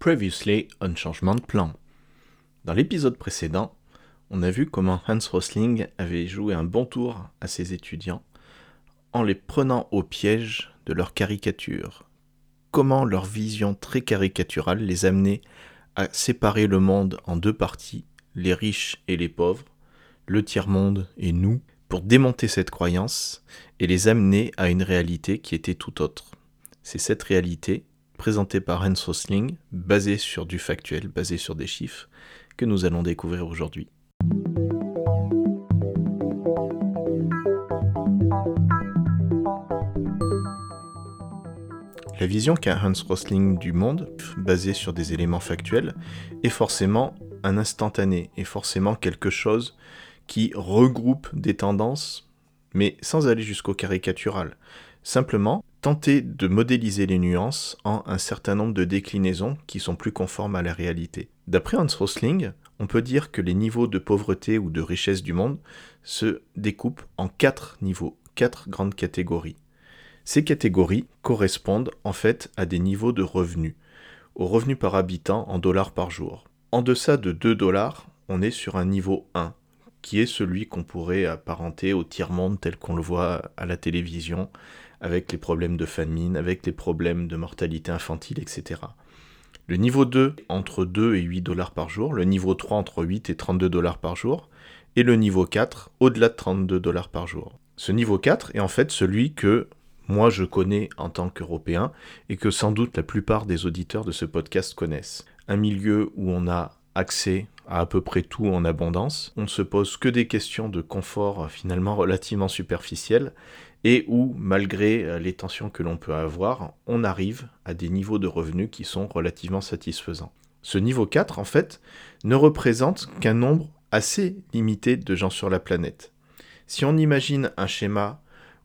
Previously on changement de plan. Dans l'épisode précédent, on a vu comment Hans Rosling avait joué un bon tour à ses étudiants en les prenant au piège de leur caricature. Comment leur vision très caricaturale les amenait à séparer le monde en deux parties, les riches et les pauvres, le tiers-monde et nous, pour démonter cette croyance et les amener à une réalité qui était tout autre. C'est cette réalité présenté par Hans Rosling, basé sur du factuel, basé sur des chiffres, que nous allons découvrir aujourd'hui. La vision qu'a Hans Rosling du monde, basée sur des éléments factuels, est forcément un instantané, est forcément quelque chose qui regroupe des tendances, mais sans aller jusqu'au caricatural. Simplement, tenter de modéliser les nuances en un certain nombre de déclinaisons qui sont plus conformes à la réalité. D'après Hans Rosling, on peut dire que les niveaux de pauvreté ou de richesse du monde se découpent en quatre niveaux, quatre grandes catégories. Ces catégories correspondent en fait à des niveaux de revenus, au revenu par habitant en dollars par jour. En deçà de 2 dollars, on est sur un niveau 1, qui est celui qu'on pourrait apparenter au tiers-monde tel qu'on le voit à la télévision, avec les problèmes de famine, avec les problèmes de mortalité infantile, etc. Le niveau 2 entre 2 et 8 dollars par jour, le niveau 3 entre 8 et 32 dollars par jour, et le niveau 4 au-delà de 32 dollars par jour. Ce niveau 4 est en fait celui que moi je connais en tant qu'Européen et que sans doute la plupart des auditeurs de ce podcast connaissent. Un milieu où on a accès à à peu près tout en abondance, on ne se pose que des questions de confort finalement relativement superficielles et où, malgré euh, les tensions que l'on peut avoir, on arrive à des niveaux de revenus qui sont relativement satisfaisants. Ce niveau 4, en fait, ne représente qu'un nombre assez limité de gens sur la planète. Si on imagine un schéma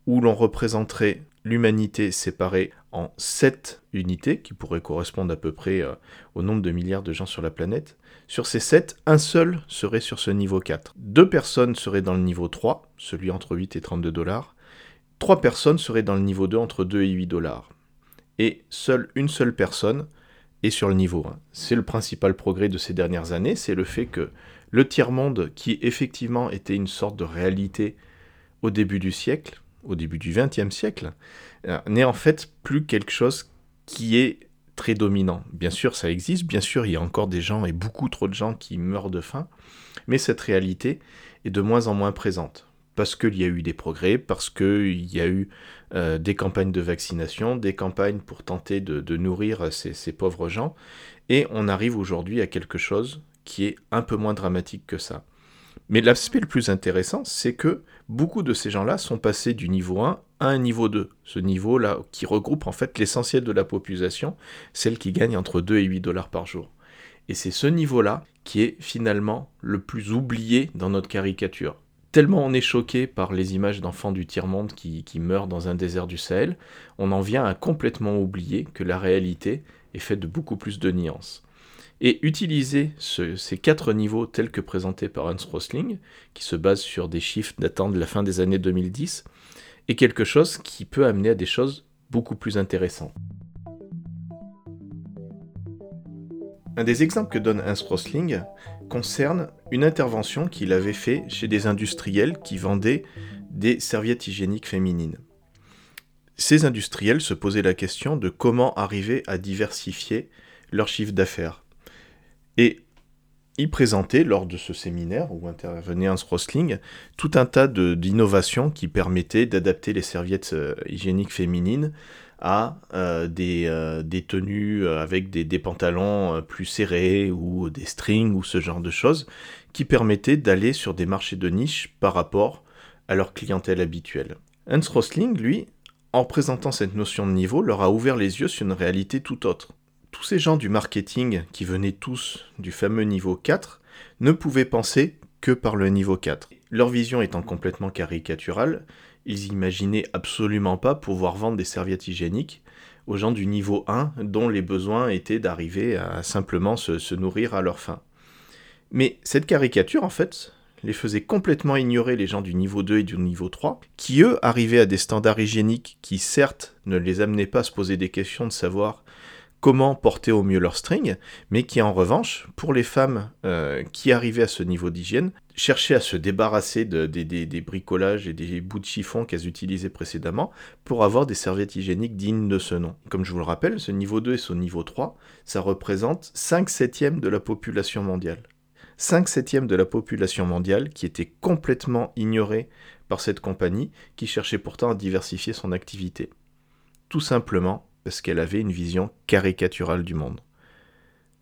où l'on représenterait l'humanité séparée en 7 unités, qui pourraient correspondre à peu près euh, au nombre de milliards de gens sur la planète, sur ces 7, un seul serait sur ce niveau 4. Deux personnes seraient dans le niveau 3, celui entre 8 et 32 dollars, Trois personnes seraient dans le niveau 2 entre 2 et 8 dollars. Et seule une seule personne est sur le niveau 1. C'est le principal progrès de ces dernières années, c'est le fait que le tiers-monde, qui effectivement était une sorte de réalité au début du siècle, au début du XXe siècle, euh, n'est en fait plus quelque chose qui est très dominant. Bien sûr, ça existe, bien sûr, il y a encore des gens et beaucoup trop de gens qui meurent de faim, mais cette réalité est de moins en moins présente parce qu'il y a eu des progrès, parce qu'il y a eu euh, des campagnes de vaccination, des campagnes pour tenter de, nourrir ces, pauvres gens, et on arrive aujourd'hui à quelque chose qui est un peu moins dramatique que ça. Mais l'aspect le plus intéressant, c'est que beaucoup de ces gens-là sont passés du niveau 1 à un niveau 2. Ce niveau-là qui regroupe en fait l'essentiel de la population, celle qui gagne entre 2 et 8 dollars par jour. Et c'est ce niveau-là qui est finalement le plus oublié dans notre caricature tellement on est choqué par les images d'enfants du tiers-monde qui, meurent dans un désert du Sahel, on en vient à complètement oublier que la réalité est faite de beaucoup plus de nuances. Et utiliser ces quatre niveaux tels que présentés par Hans Rosling, qui se base sur des chiffres datant de la fin des années 2010, est quelque chose qui peut amener à des choses beaucoup plus intéressantes. Un des exemples que donne Hans Rosling concerne une intervention qu'il avait fait chez des industriels qui vendaient des serviettes hygiéniques féminines. Ces industriels se posaient la question de comment arriver à diversifier leur chiffre d'affaires. Et il présentait, lors de ce séminaire où intervenait Hans Rosling, tout un tas d'innovations qui permettaient d'adapter les serviettes euh, hygiéniques féminines à euh, euh, des, tenues avec des, des, pantalons plus serrés ou des strings ou ce genre de choses qui permettaient d'aller sur des marchés de niche par rapport à leur clientèle habituelle. Hans Rosling, lui, en présentant cette notion de niveau, leur a ouvert les yeux sur une réalité tout autre tous ces gens du marketing qui venaient tous du fameux niveau 4 ne pouvaient penser que par le niveau 4. Leur vision étant complètement caricaturale, ils imaginaient absolument pas pouvoir vendre des serviettes hygiéniques aux gens du niveau 1 dont les besoins étaient d'arriver à simplement se, se nourrir à leur faim. Mais cette caricature, en fait, les faisait complètement ignorer les gens du niveau 2 et du niveau 3, qui eux arrivaient à des standards hygiéniques qui certes ne les amenaient pas à se poser des questions de savoir comment porter au mieux leur string, mais qui en revanche, pour les femmes euh, qui arrivaient à ce niveau d'hygiène, cherchaient à se débarrasser de, des bricolages et des bouts de chiffon qu'elles utilisaient précédemment pour avoir des serviettes hygiéniques dignes de ce nom. Comme je vous le rappelle, ce niveau 2 et ce niveau 3, ça représente 5 septièmes de la population mondiale. 5 septièmes de la population mondiale qui était complètement ignorée par cette compagnie qui cherchait pourtant à diversifier son activité. Tout simplement parce qu'elle avait une vision caricaturale du monde.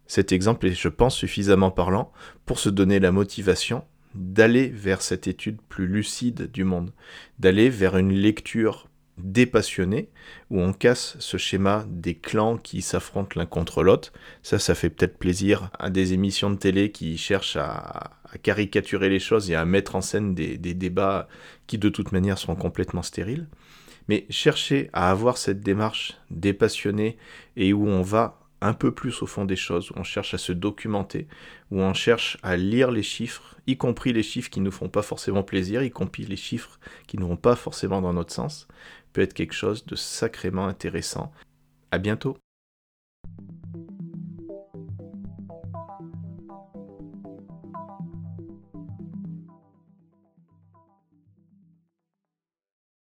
Cet exemple est, je pense, suffisamment parlant pour se donner la motivation d'aller vers cette étude plus lucide du monde, d'aller vers une lecture dépassionnée où on casse ce schéma des clans qui s'affrontent l'un contre l'autre. Ça, ça fait peut-être plaisir à des émissions de télé qui cherchent à, caricaturer les choses et à mettre en scène des, débats qui de toute manière sont complètement stériles. Mais chercher à avoir cette démarche dépassionnée et où on va un peu plus au fond des choses, où on cherche à se documenter, où on cherche à lire les chiffres, y compris les chiffres qui ne nous font pas forcément plaisir, y compris les chiffres qui ne vont pas forcément dans notre sens, peut être quelque chose de sacrément intéressant. À bientôt!